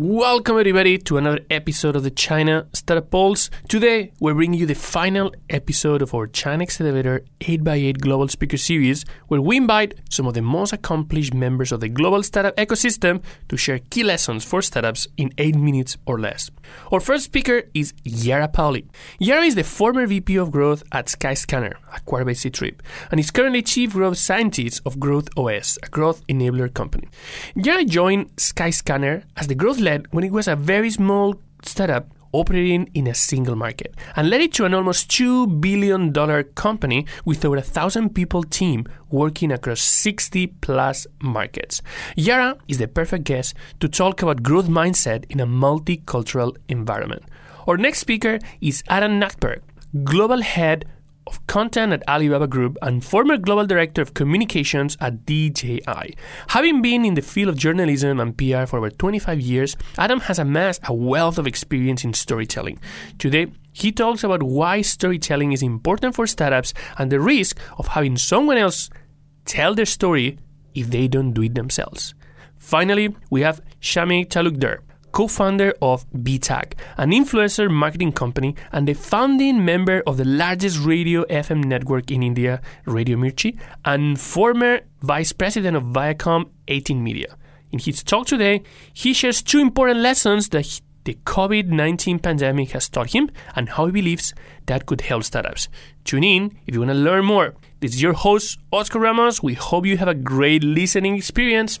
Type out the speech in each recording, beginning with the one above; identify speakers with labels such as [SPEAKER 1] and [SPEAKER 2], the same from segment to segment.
[SPEAKER 1] Welcome, everybody, to another episode of the China Startup Pulse. Today, we're bringing you the final episode of our China Accelerator 8x8 Global Speaker Series, where we invite some of the most accomplished members of the global startup ecosystem to share key lessons for startups in 8 minutes or less. Our first speaker is Yara Paoli. Yara is the former VP of Growth at Skyscanner, acquired by Ctrip, and is currently Chief Growth Scientist of Growth OS, a growth enabler company. Yara joined Skyscanner as the growth when it was a very small startup operating in a single market and led it to an almost $2 billion company with over a thousand people team working across 60 plus markets. Yara is the perfect guest to talk about growth mindset in a multicultural environment. Our next speaker is Adam Najberg, Global Head of Content at Alibaba Group and former Global Director of Communications at DJI. Having been in the field of journalism and PR for over 25 years, Adam has amassed a wealth of experience in storytelling. Today, he talks about why storytelling is important for startups and the risk of having someone else tell their story if they don't do it themselves. Finally, we have Shami Talukder, co-founder of BTAG, an influencer marketing company and the founding member of the largest radio FM network in India, Radio Mirchi, and former vice president of Viacom 18 Media. In his talk today, he shares two important lessons that the COVID 19 pandemic has taught him and how he believes that could help startups. Tune in if you want to learn more. This is your host, Oscar Ramos. We hope you have a great listening experience.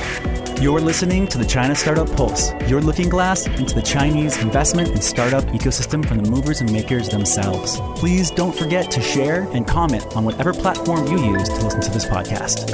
[SPEAKER 2] You're listening to the China Startup Pulse, your looking glass into the Chinese investment and startup ecosystem from the movers and makers themselves. Please don't forget to share and comment on whatever platform you use to listen to this podcast.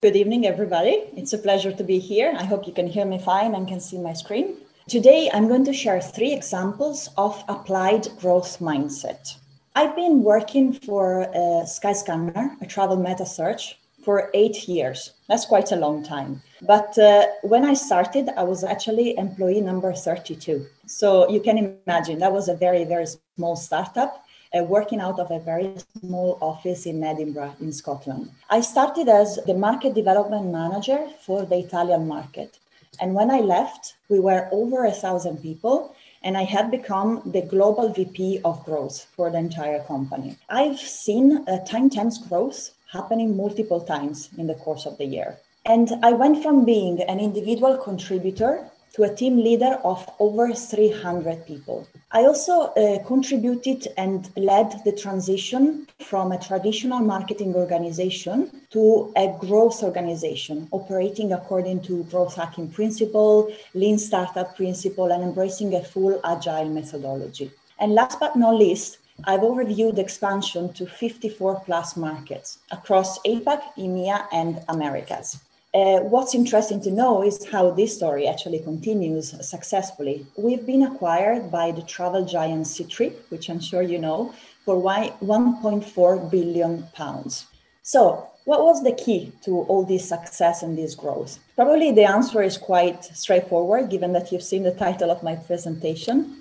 [SPEAKER 3] Good evening, everybody. It's a pleasure to be here. I hope you can hear me fine and can see my screen. Today, I'm going to share three examples of applied growth mindset. I've been working for uh, Skyscanner, a travel meta search, for eight years. That's quite a long time. But uh, when I started, I was actually employee number 32. So you can imagine that was a very, very small startup. Uh, working out of a very small office in Edinburgh, in Scotland. I started as the market development manager for the Italian market. And when I left, we were over a thousand people, and I had become the global VP of growth for the entire company. I've seen a 10 times growth happening multiple times in the course of the year. And I went from being an individual contributor to a team leader of over 300 people. I also uh, contributed and led the transition from a traditional marketing organization to a growth organization operating according to growth hacking principle, lean startup principle, and embracing a full agile methodology. And last but not least, I've overviewed the expansion to 54 plus markets across APAC, EMEA, and Americas. Uh, what's interesting to know is how this story actually continues successfully. We've been acquired by the travel giant Ctrip, which I'm sure you know, for 1.4 billion pounds. So, what was the key to all this success and this growth? Probably the answer is quite straightforward, given that you've seen the title of my presentation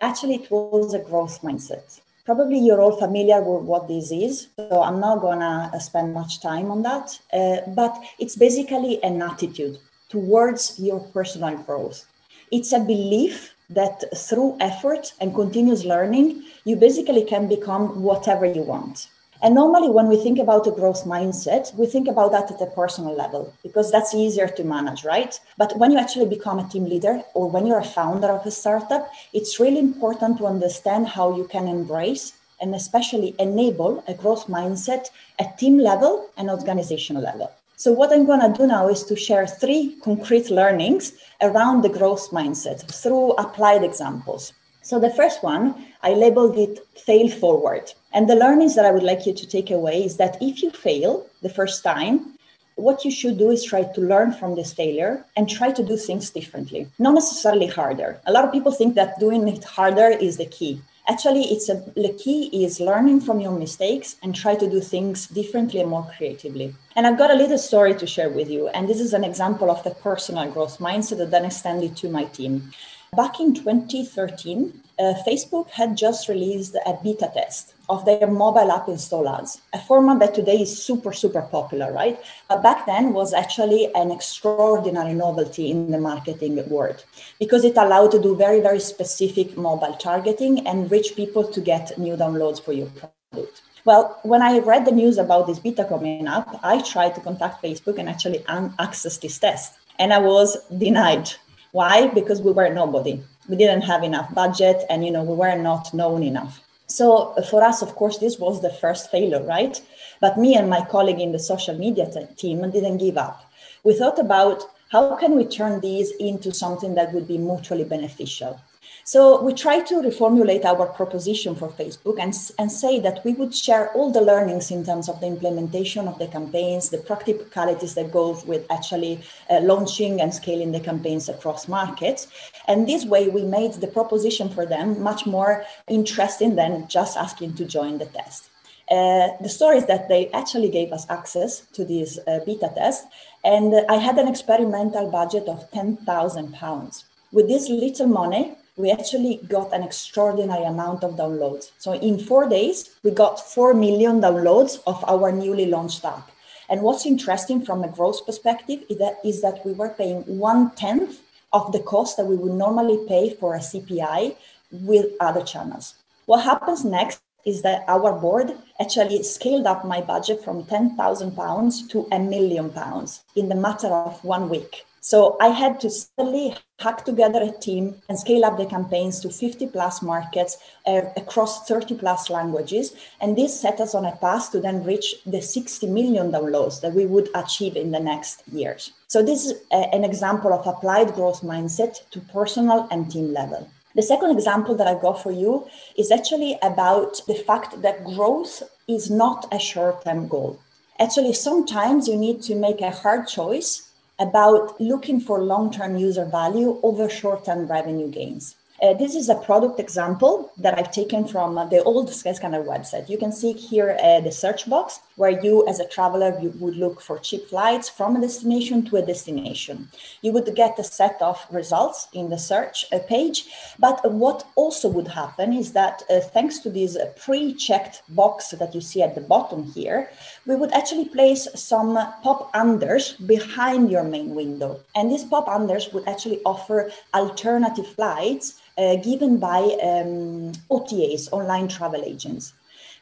[SPEAKER 3] actually it was a growth mindset. Probably you're all familiar with what this is, so I'm not gonna uh, spend much time on that. Uh, but it's basically an attitude towards your personal growth. It's a belief that through effort and continuous learning, you basically can become whatever you want. And normally, when we think about a growth mindset, we think about that at a personal level because that's easier to manage, right? But when you actually become a team leader or when you're a founder of a startup, it's really important to understand how you can embrace and especially enable a growth mindset at team level and organizational level. So, what I'm going to do now is to share three concrete learnings around the growth mindset through applied examples. So, the first one, I labeled it fail forward. And the learnings that I would like you to take away is that if you fail the first time, what you should do is try to learn from this failure and try to do things differently, not necessarily harder. A lot of people think that doing it harder is the key. Actually, it's a, the key is learning from your mistakes and try to do things differently and more creatively. And I've got a little story to share with you. And this is an example of the personal growth mindset that then extended to my team. Back in 2013, uh, Facebook had just released a beta test of their mobile app install ads, a format that today is super, super popular, right? But back then was actually an extraordinary novelty in the marketing world because it allowed to do very, very specific mobile targeting and reach people to get new downloads for your product. Well, when I read the news about this beta coming up, I tried to contact Facebook and actually access this test. And I was denied. Why? Because we were nobody we didn't have enough budget and you know we were not known enough. So uh, for us of course this was the first failure right? But me and my colleague in the social media team didn't give up. We thought about how can we turn these into something that would be mutually beneficial so we try to reformulate our proposition for Facebook and, and say that we would share all the learnings in terms of the implementation of the campaigns, the practicalities that go with actually uh, launching and scaling the campaigns across markets. And this way we made the proposition for them much more interesting than just asking to join the test. Uh, the story is that they actually gave us access to this uh, beta test, and I had an experimental budget of £10,000. With this little money, we actually got an extraordinary amount of downloads. So in four days, we got 4 million downloads of our newly launched app. And what's interesting from a growth perspective is that, is that we were paying one tenth of the cost that we would normally pay for a CPI with other channels. What happens next is that our board actually scaled up my budget from 10,000 pounds to a million pounds in the matter of one week. So I had to suddenly hack together a team and scale up the campaigns to 50 plus markets uh, across 30 plus languages. And this set us on a path to then reach the 60 million downloads that we would achieve in the next years. So this is a, an example of applied growth mindset to personal and team level. The second example that I got for you is actually about the fact that growth is not a short term goal. Actually, sometimes you need to make a hard choice about looking for long-term user value over short-term revenue gains. Uh, this is a product example that I've taken from uh, the old Skyscanner website. You can see here uh, the search box where you, as a traveler, you would look for cheap flights from a destination to a destination. You would get a set of results in the search uh, page. But what also would happen is that uh, thanks to this pre-checked box that you see at the bottom here, we would actually place some pop unders behind your main window. And these pop unders would actually offer alternative flights uh, given by um, OTAs, online travel agents.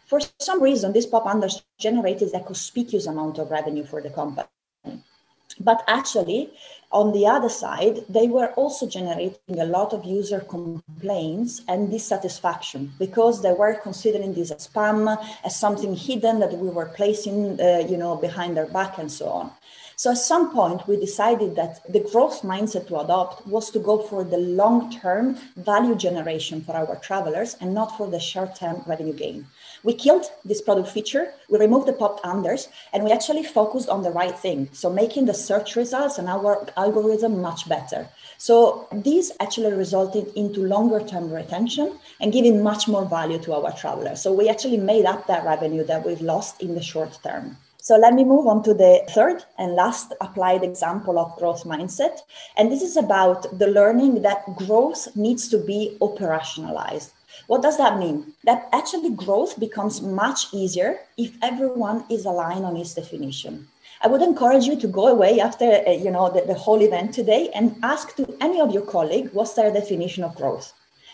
[SPEAKER 3] For some reason, this pop unders generated a conspicuous amount of revenue for the company. But actually, on the other side, they were also generating a lot of user complaints and dissatisfaction because they were considering this as spam, as something hidden that we were placing, uh, you know, behind their back and so on. So at some point, we decided that the growth mindset to adopt was to go for the long term value generation for our travelers and not for the short term revenue gain. We killed this product feature, we removed the pop unders, and we actually focused on the right thing. So making the search results and our algorithm much better. So these actually resulted into longer term retention and giving much more value to our travelers. So we actually made up that revenue that we've lost in the short term. So let me move on to the third and last applied example of growth mindset. And this is about the learning that growth needs to be operationalized. What does that mean? That actually growth becomes much easier if everyone is aligned on its definition. I would encourage you to go away after uh, you know the, the whole event today and ask to any of your colleagues what's their definition of growth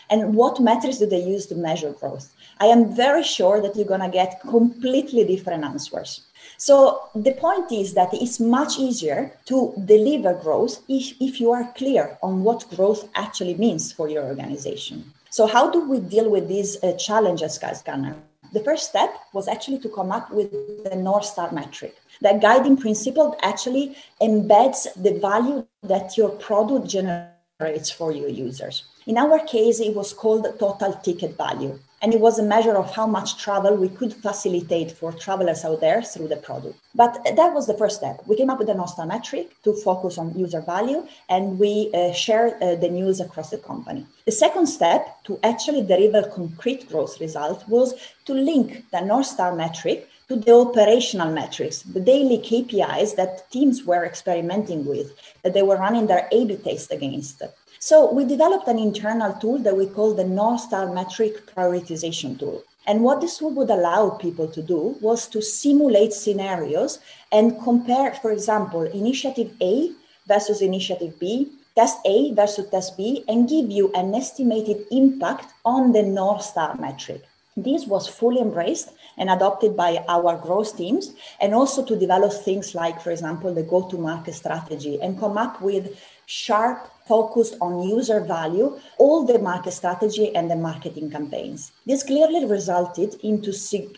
[SPEAKER 3] and what metrics do they use to measure growth. I am very sure that you're going to get completely different answers. So the point is that it's much easier to deliver growth if, if you are clear on what growth actually means for your organization. So how do we deal with these uh, challenges, Skyscanner? The first step was actually to come up with the North Star metric. That guiding principle actually embeds the value that your product generates for your users. In our case, it was called total ticket value. And it was a measure of how much travel we could facilitate for travelers out there through the product. But that was the first step. We came up with the North Star metric to focus on user value, and we uh, shared uh, the news across the company. The second step to actually deliver concrete growth result was to link the North Star metric to the operational metrics, the daily KPIs that teams were experimenting with, that they were running their A B test against. So we developed an internal tool that we call the North Star Metric Prioritization Tool. And what this tool would allow people to do was to simulate scenarios and compare, for example, initiative A versus initiative B, test A versus test B, and give you an estimated impact on the North Star metric. This was fully embraced and adopted by our growth teams, and also to develop things like, for example, the go to market strategy and come up with sharp focused on user value, all the market strategy and the marketing campaigns. This clearly resulted into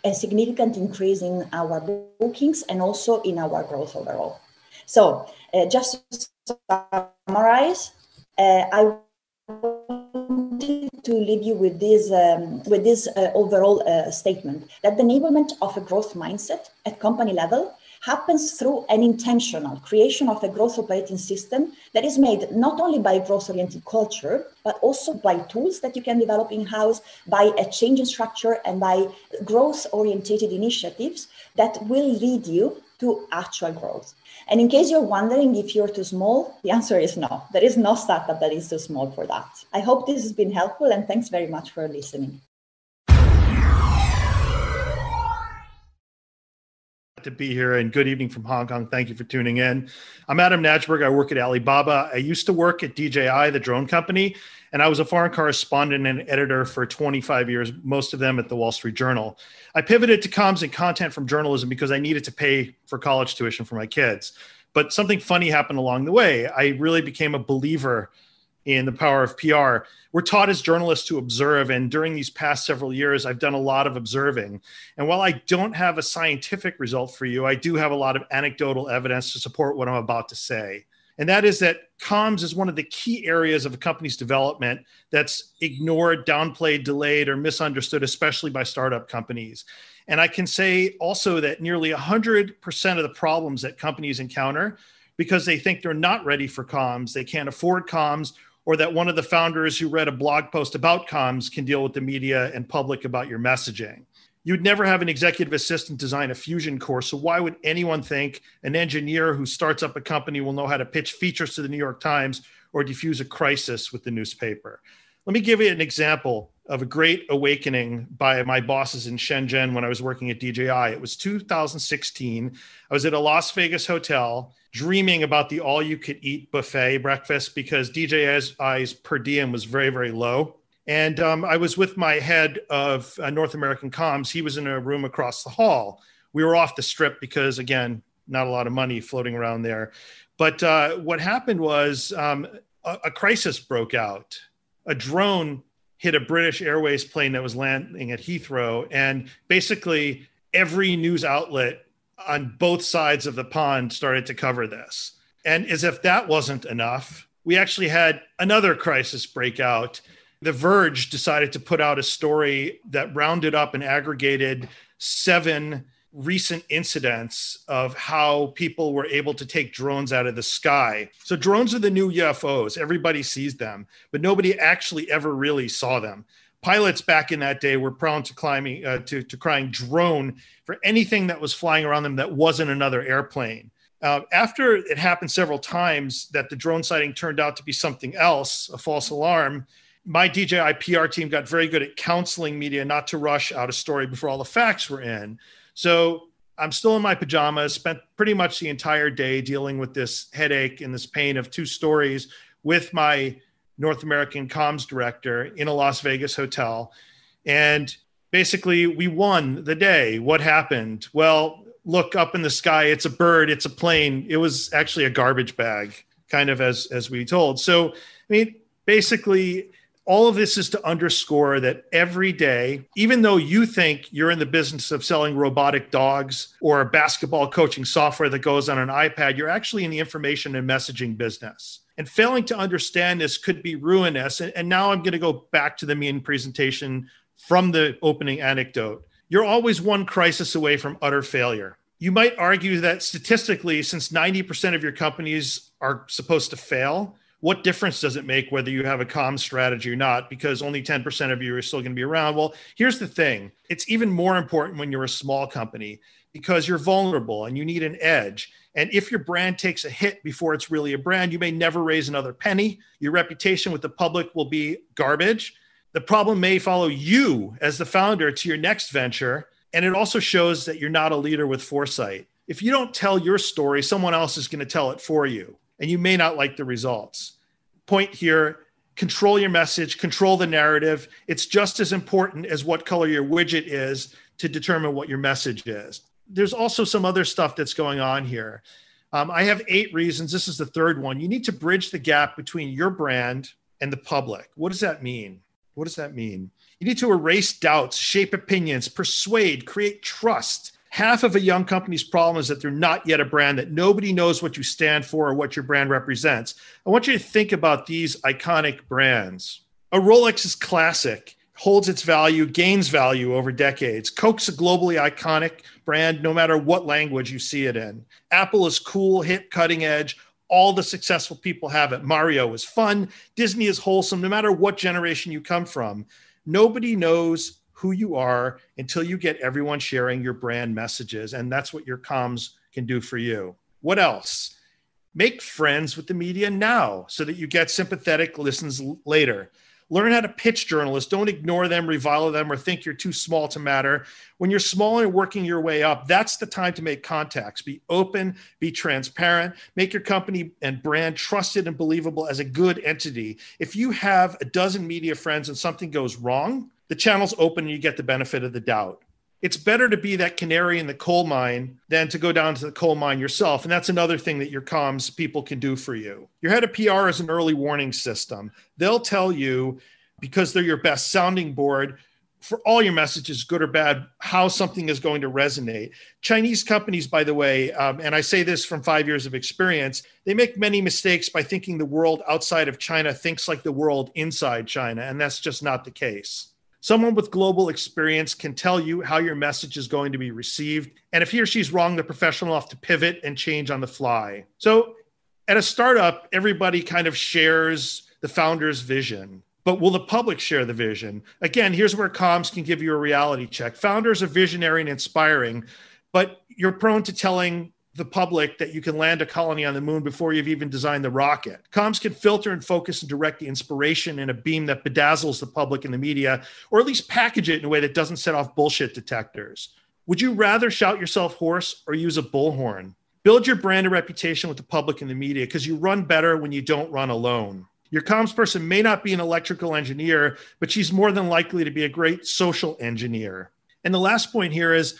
[SPEAKER 3] a significant increase in our bookings and also in our growth overall. So, uh, just to summarize, uh, I wanted to leave you with this um, with this uh, overall uh, statement that the enablement of a growth mindset at company level happens through an intentional creation of a growth operating system that is made not only by growth oriented culture, but also by tools that you can develop in house, by a change in structure, and by growth orientated initiatives that will lead you to actual growth. And in case you're wondering if you're too small, the answer is no. There is no startup that is too small for that. I hope this has been helpful and thanks very much for listening.
[SPEAKER 4] To be here and good evening from Hong Kong. Thank you for tuning in. I'm Adam Najberg. I work at Alibaba. I used to work at DJI, the drone company, and I was a foreign correspondent and editor for 25 years, most of them at the Wall Street Journal. I pivoted to comms and content from journalism because I needed to pay for college tuition for my kids. But something funny happened along the way. I really became a believer in the power of PR. We're taught as journalists to observe. And during these past several years, I've done a lot of observing. And while I don't have a scientific result for you, I do have a lot of anecdotal evidence to support what I'm about to say. And that is that comms is one of the key areas of a company's development that's ignored, downplayed, delayed, or misunderstood, especially by startup companies. And I can say also that nearly 100% of the problems that companies encounter because they think they're not ready for comms, they can't afford comms, or that one of the founders who read a blog post about comms can deal with the media and public about your messaging. You'd never have an executive assistant design a fusion course. So, why would anyone think an engineer who starts up a company will know how to pitch features to the New York Times or diffuse a crisis with the newspaper? Let me give you an example of a great awakening by my bosses in Shenzhen when I was working at DJI. It was 2016. I was at a Las Vegas hotel dreaming about the all you could eat buffet breakfast because DJI's per diem was very, very low. And um, I was with my head of uh, North American comms. He was in a room across the hall. We were off the strip because, again, not a lot of money floating around there. But uh, what happened was um, a, a crisis broke out. A drone hit a British Airways plane that was landing at Heathrow. And basically, every news outlet on both sides of the pond started to cover this. And as if that wasn't enough, we actually had another crisis break out. The Verge decided to put out a story that rounded up and aggregated seven recent incidents of how people were able to take drones out of the sky. So, drones are the new UFOs. Everybody sees them, but nobody actually ever really saw them pilots back in that day were prone to climbing uh, to, to crying drone for anything that was flying around them that wasn't another airplane uh, after it happened several times that the drone sighting turned out to be something else a false alarm my dji pr team got very good at counseling media not to rush out a story before all the facts were in so i'm still in my pajamas spent pretty much the entire day dealing with this headache and this pain of two stories with my North American comms director in a Las Vegas hotel. And basically, we won the day. What happened? Well, look up in the sky. It's a bird. It's a plane. It was actually a garbage bag, kind of as as we told. So, I mean, basically, all of this is to underscore that every day, even though you think you're in the business of selling robotic dogs or basketball coaching software that goes on an iPad, you're actually in the information and messaging business. And failing to understand this could be ruinous. And, now I'm going to go back to the main presentation from the opening anecdote, you're always one crisis away from utter failure. You might argue that statistically, since 90% of your companies are supposed to fail, what difference does it make whether you have a comm strategy or not? Because only 10% of you are still going to be around. Well, here's the thing it's even more important when you're a small company because you're vulnerable and you need an edge. And if your brand takes a hit before it's really a brand, you may never raise another penny. Your reputation with the public will be garbage. The problem may follow you as the founder to your next venture. And it also shows that you're not a leader with foresight. If you don't tell your story, someone else is going to tell it for you, and you may not like the results. Point here control your message, control the narrative. It's just as important as what color your widget is to determine what your message is there's also some other stuff that's going on here. Um, I have eight reasons. This is the third one. You need to bridge the gap between your brand and the public. What does that mean? What does that mean? You need to erase doubts, shape opinions, persuade, create trust. Half of a young company's problem is that they're not yet a brand, that nobody knows what you stand for or what your brand represents. I want you to think about these iconic brands. A Rolex is classic holds its value, gains value over decades. Coke's a globally iconic brand, no matter what language you see it in. Apple is cool, hip, cutting edge. All the successful people have it. Mario is fun. Disney is wholesome, no matter what generation you come from. Nobody knows who you are until you get everyone sharing your brand messages. And that's what your comms can do for you. What else? Make friends with the media now so that you get sympathetic listens later. Learn how to pitch journalists. Don't ignore them, revile them, or think you're too small to matter. When you're small and working your way up, that's the time to make contacts. Be open, be transparent, make your company and brand trusted and believable as a good entity. If you have a dozen media friends and something goes wrong, the channel's open and you get the benefit of the doubt it's better to be that canary in the coal mine than to go down to the coal mine yourself. And that's another thing that your comms people can do for you. Your head of PR is an early warning system. They'll tell you, because they're your best sounding board, for all your messages, good or bad, how something is going to resonate. Chinese companies, by the way, um, and I say this from five years of experience, they make many mistakes by thinking the world outside of China thinks like the world inside China. And that's just not the case. Someone with global experience can tell you how your message is going to be received. And if he or she's wrong, they're professional enough to pivot and change on the fly. So at a startup, everybody kind of shares the founder's vision. But will the public share the vision? Again, here's where comms can give you a reality check. Founders are visionary and inspiring, but you're prone to telling the public that you can land a colony on the moon before you've even designed the rocket. Comms can filter and focus and direct the inspiration in a beam that bedazzles the public and the media, or at least package it in a way that doesn't set off bullshit detectors. Would you rather shout yourself hoarse or use a bullhorn? Build your brand and reputation with the public and the media because you run better when you don't run alone. Your comms person may not be an electrical engineer, but she's more than likely to be a great social engineer. And the last point here is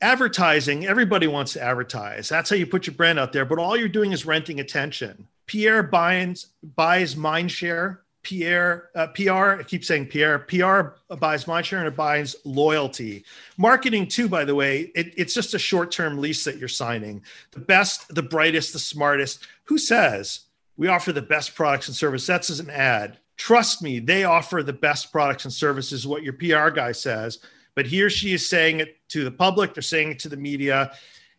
[SPEAKER 4] advertising, everybody wants to advertise. That's how you put your brand out there, but all you're doing is renting attention. Pierre buys, buys mind share. Pierre, uh, PR, I keep saying Pierre, PR buys mind share and it buys loyalty. Marketing, too, by the way, it, it's just a short term lease that you're signing. The best, the brightest, the smartest. Who says we offer the best products and services? That's as an ad. Trust me, they offer the best products and services, what your PR guy says but he or she is saying it to the public, they're saying it to the media.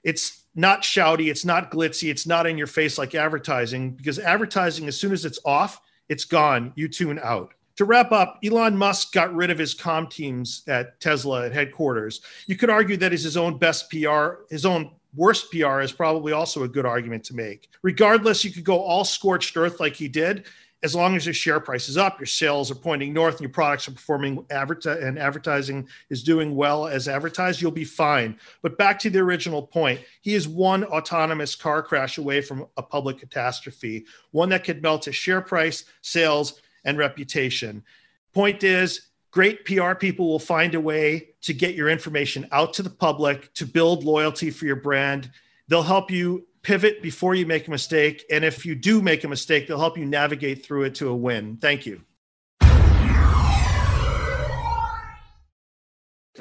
[SPEAKER 4] It's not shouty, it's not glitzy, it's not in your face like advertising because advertising, as soon as it's off, it's gone. You tune out. To wrap up, Elon Musk got rid of his com teams at Tesla at headquarters. You could argue that is his own best PR, his own worst PR is probably also a good argument to make. Regardless, you could go all scorched earth like he did, as long as your share price is up, your sales are pointing north, and your products are performing and advertising is doing well as advertised, you'll be fine. But back to the original point, he is one autonomous car crash away from a public catastrophe, one that could melt his share price, sales, and reputation. Point is, great PR people will find a way to get your information out to the public, to build loyalty for your brand. They'll help you pivot before you make a mistake. And if you do make a mistake, they'll help you navigate through it to a win. Thank you.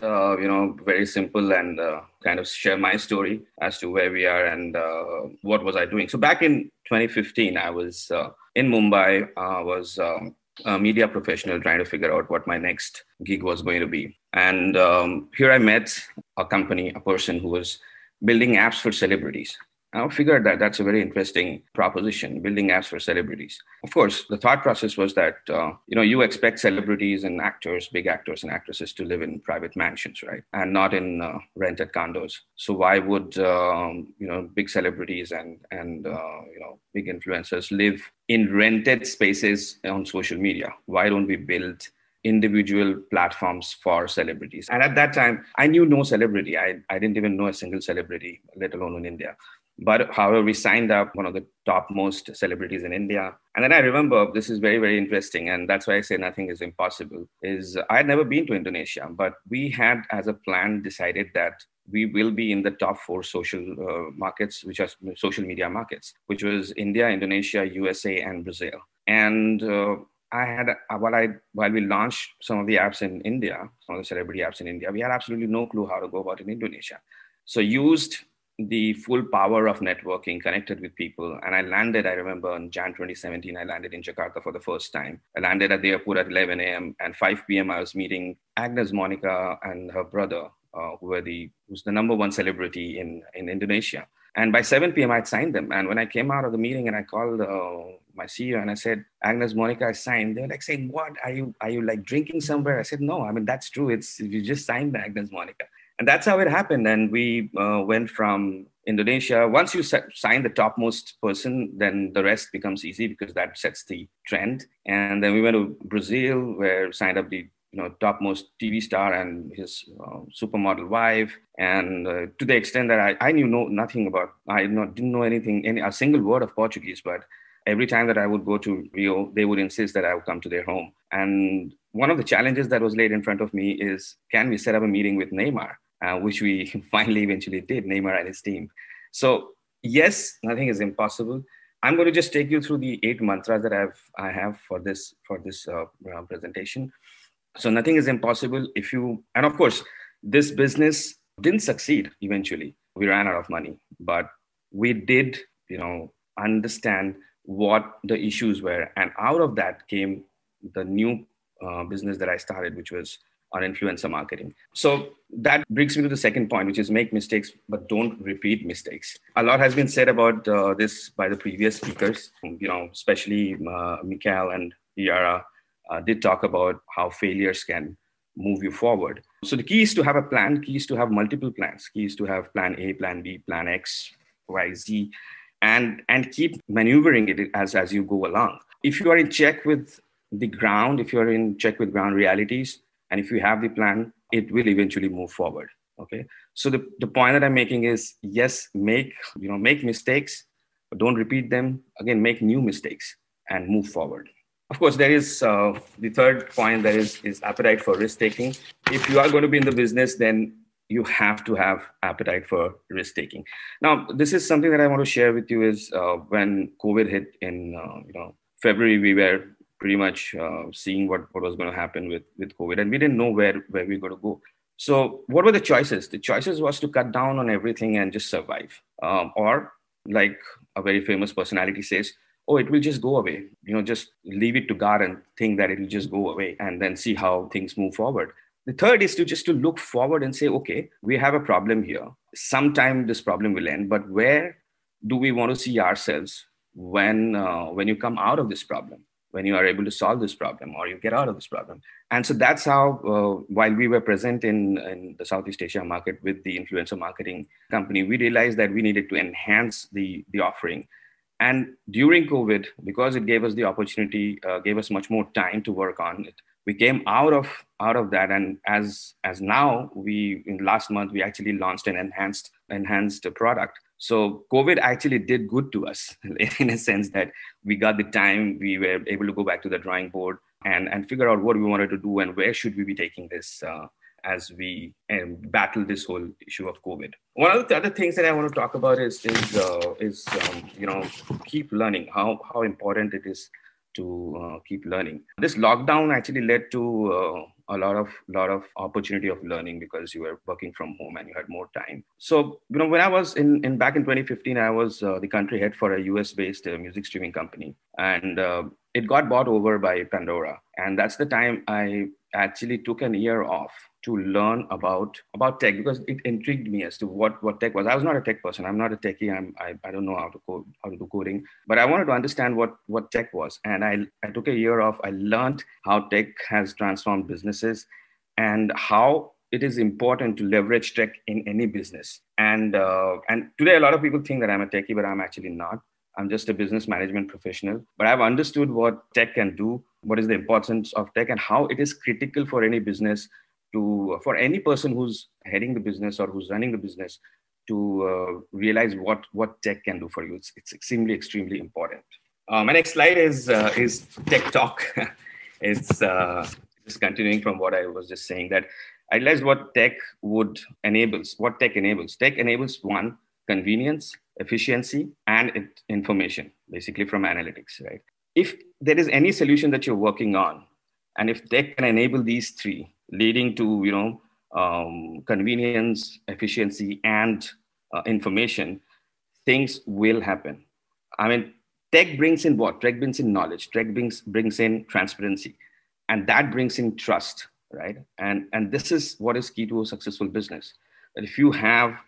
[SPEAKER 5] Uh, you know, very simple and uh, kind of share my story as to where we are and uh, what was I doing. So back in 2015, I was uh, in Mumbai. I was um, a media professional trying to figure out what my next gig was going to be. And um, here I met a company, a person who was building apps for celebrities. I figured that that's a very interesting proposition, building apps for celebrities. Of course, the thought process was that uh, you know you expect celebrities and actors, big actors and actresses, to live in private mansions, right, and not in uh, rented condos. So why would um, you know big celebrities and and uh, you know big influencers live in rented spaces on social media? Why don't we build individual platforms for celebrities. And at that time, I knew no celebrity. I, I didn't even know a single celebrity, let alone in India. But however, we signed up one of the topmost celebrities in India. And then I remember this is very, very interesting. And that's why I say nothing is impossible. Is I had never been to Indonesia, but we had as a plan decided that we will be in the top four social uh, markets, which are social media markets, which was India, Indonesia, USA, and Brazil. And uh, I had while I while we launched some of the apps in India, some of the celebrity apps in India, we had absolutely no clue how to go about in Indonesia. So used the full power of networking, connected with people. And I landed, I remember in Jan 2017, I landed in Jakarta for the first time. I landed at the airport at 11 a.m. and 5 p.m. I was meeting Agnes Monica and her brother, uh, who were the who's the number one celebrity in, in Indonesia. And by 7 p.m., I'd signed them. And when I came out of the meeting and I called uh, my CEO and I said, Agnes Monica, I signed. They were like saying, what? Are you, are you like drinking somewhere? I said, no, I mean, that's true. It's, you just signed Agnes Monica and that's how it happened. And we uh, went from indonesia. Once you set, sign the topmost person then the rest becomes easy because that sets the trend. And then we went to brazil where we signed up the you know topmost tv star and his uh, supermodel wife. And uh, to the extent that i, I knew no, nothing about i not, didn't know anything any a single word of portuguese. But every time that i would go to rio they would insist that i would come to their home. And one of the challenges that was laid in front of me is can we set up a meeting with neymar uh, which we finally eventually did, Neymar and his team. So yes, nothing is impossible. I'm going to just take you through the eight mantras that I've I have for this for this uh, uh, presentation. So nothing is impossible if you and of course this business didn't succeed eventually. We ran out of money, but we did you know understand what the issues were, and out of that came the new uh, business that I started, which was on influencer marketing. So that brings me to the second point, which is make mistakes, but don't repeat mistakes. A lot has been said about uh, this by the previous speakers, you know, especially uh, Mikhail and Yara uh, did talk about how failures can move you forward. So the key is to have a plan. Key is to have multiple plans. Key is to have plan A, plan B, plan X, Y, Z, and and keep maneuvering it as as you go along. If you are in check with the ground, if you are in check with ground realities, and if you have the plan it will eventually move forward okay? So the, the point that i'm making is yes make you know make mistakes but don't repeat them. Again make new mistakes and move forward. Of course there is uh, the third point that is is appetite for risk taking. If you are going to be in the business then you have to have appetite for risk taking. Now this is something that i want to share with you is uh, when covid hit in uh, you know february we were pretty much uh, seeing what, what was going to happen with, with COVID. And we didn't know where, where we were going to go. So what were the choices? The choices was to cut down on everything and just survive. Um, or like a very famous personality says, oh, it will just go away. You know, just leave it to God and think that it will just go away and then see how things move forward. The third is to just to look forward and say, okay, we have a problem here. Sometime this problem will end, but where do we want to see ourselves when uh, when you come out of this problem? When you are able to solve this problem or you get out of this problem. And so that's how, uh, while we were present in, in the Southeast Asia market with the influencer marketing company, we realized that we needed to enhance the, the offering. And during COVID, because it gave us the opportunity, uh, gave us much more time to work on it, we came out of out of that and as as now we in last month we actually launched an enhanced enhanced product so COVID actually did good to us in a sense that we got the time, we were able to go back to the drawing board and, and figure out what we wanted to do and where should we be taking this uh, as we um, battle this whole issue of COVID. One of the other things that I want to talk about is is uh, is um, you know keep learning how how important it is to uh, keep learning. This lockdown actually led to uh, a lot of lot of opportunity of learning because you were working from home and you had more time so you know when i was in, in back in 2015 i was uh, the country head for a us based uh, music streaming company and uh, it got bought over by Pandora. And that's the time I actually took an year off to learn about about tech because it intrigued me as to what what tech was. I was not a tech person. I'm not a techie. I'm, I, I don't know how to code how to do coding, but I wanted to understand what what tech was. And I I took a year off. I learned how tech has transformed businesses and how it is important to leverage tech in any business. And uh, and today a lot of people think that I'm a techie, but I'm actually not. I'm just a business management professional, but I've understood what tech can do, what is the importance of tech, and how it is critical for any business to, for any person who's heading the business or who's running the business to uh, realize what, what tech can do for you. It's, it's extremely, extremely important. Uh, my next slide is, uh, is tech talk. it's uh, just continuing from what I was just saying that I realized what tech would enables, what tech enables. Tech enables one, convenience, efficiency, and information, basically from analytics, right? If there is any solution that you're working on, and if tech can enable these three, leading to you know um, convenience, efficiency, and uh, information, things will happen. I mean, tech brings in what? Tech brings in knowledge. Tech brings brings in transparency, and that brings in trust, right? And and this is what is key to a successful business. That if you have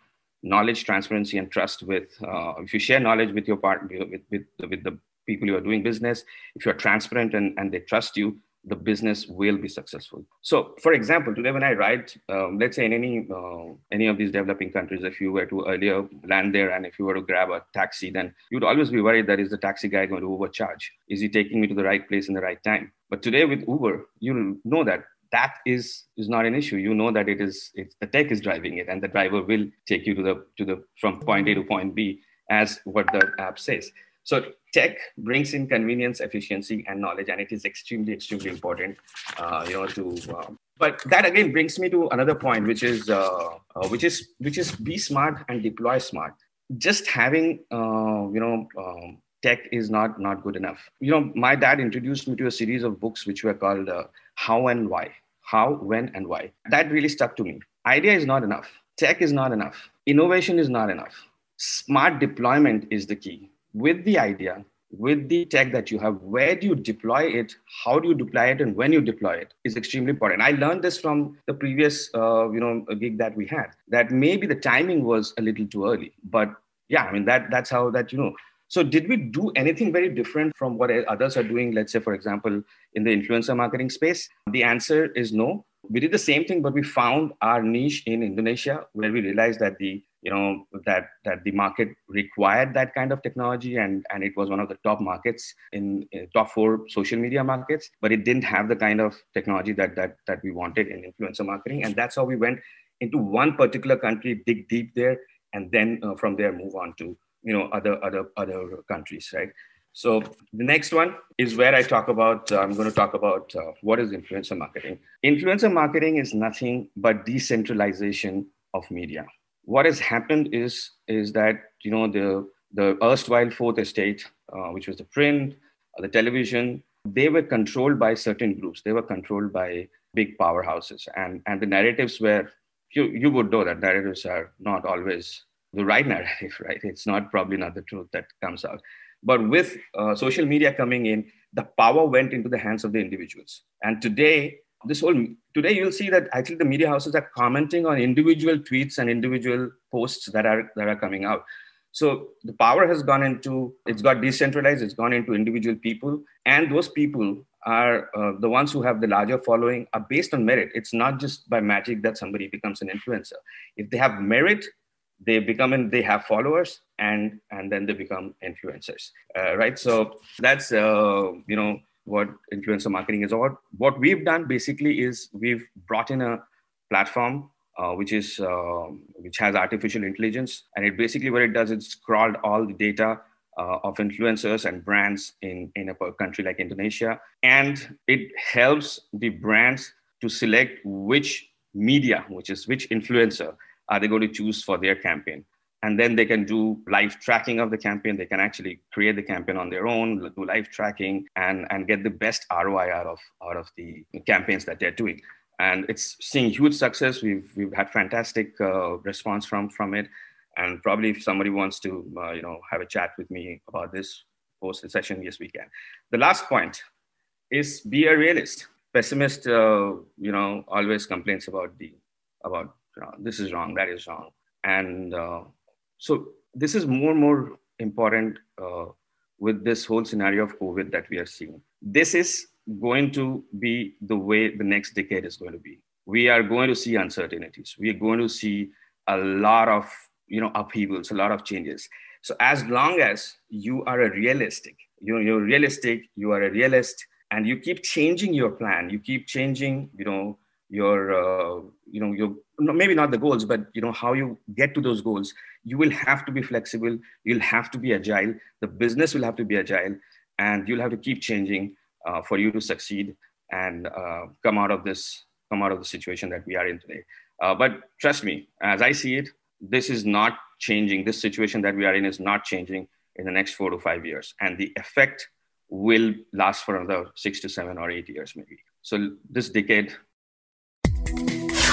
[SPEAKER 5] knowledge, transparency, and trust with, uh, if you share knowledge with your partner, with, with, with the people you are doing business, if you're transparent and, and they trust you, the business will be successful. So, for example, today when I write, um, let's say in any uh, any of these developing countries, if you were to earlier land there and if you were to grab a taxi, then you'd always be worried that is the taxi guy going to overcharge? Is he taking me to the right place in the right time? But today with Uber, you know that that is is not an issue you know that it is the tech is driving it and the driver will take you to the to the from point a to point b as what the app says so tech brings in convenience efficiency and knowledge and it is extremely extremely important uh, you know to um, but that again brings me to another point which is uh, uh, which is which is be smart and deploy smart. Just having uh, you know um, tech is not not good enough. You know my dad introduced me to a series of books which were called uh, how and why. How when and why. That really stuck to me. Idea is not enough. Tech is not enough. Innovation is not enough. Smart deployment is the key with the idea with the tech that you have where do you deploy it how do you deploy it and when you deploy it is extremely important i learned this from the previous uh, you know gig that we had that maybe the timing was a little too early but yeah i mean that that's how that you know so, did we do anything very different from what others are doing? Let's say, for example, in the influencer marketing space? The answer is no. We did the same thing, but we found our niche in Indonesia, where we realized that the you know that that the market required that kind of technology and and it was one of the top markets in, in top four social media markets but it didn't have the kind of technology that that that we wanted in influencer marketing. And that's how we went into one particular country dig deep there and then uh, from there move on to you know other other other countries right? So the next one is where i talk about uh, i'm going to talk about uh, what is influencer marketing? Influencer marketing is nothing but decentralization of media what has happened is is that you know the the erstwhile fourth estate uh, which was the print the television they were controlled by certain groups they were controlled by big powerhouses and and the narratives were you you would know that narratives are not always the right narrative, right? It's not probably not the truth that comes out. But with uh, social media coming in, the power went into the hands of the individuals. And today, this whole today you'll see that actually the media houses are commenting on individual tweets and individual posts that are that are coming out. So the power has gone into it's got decentralized. It's gone into individual people, and those people are uh, the ones who have the larger following are based on merit. It's not just by magic that somebody becomes an influencer. If they have merit, they become and they have followers and and then they become influencers uh, right so that's uh, you know what influencer marketing is about what we've done basically is we've brought in a platform uh, which is uh, which has artificial intelligence and it basically what it does is crawled all the data uh, of influencers and brands in in a country like indonesia and it helps the brands to select which media which is which influencer are they going to choose for their campaign? And then they can do live tracking of the campaign. They can actually create the campaign on their own, do live tracking, and, and get the best ROI out of, out of the campaigns that they're doing. And it's seeing huge success. We've, we've had fantastic uh, response from, from it. And probably if somebody wants to, uh, you know, have a chat with me about this, post session, Yes, we can. The last point is be a realist. Pessimist, uh, you know, always complains about the about you know, this is wrong, that is wrong, and uh, so this is more and more important uh, with this whole scenario of COVID that we are seeing. This is going to be the way the next decade is going to be. We are going to see uncertainties. We are going to see a lot of you know upheavals, a lot of changes. So as long as you are a realistic, you know, you're realistic, you are a realist, and you keep changing your plan, you keep changing, you know, your uh, you know your maybe not the goals but you know how you get to those goals. You will have to be flexible. You'll have to be agile. The business will have to be agile and you'll have to keep changing uh, for you to succeed and uh, come out of this come out of the situation that we are in today. Uh, but trust me as i see it this is not changing. This situation that we are in is not changing in the next four to five years and the effect will last for another six to seven or eight years maybe. So this decade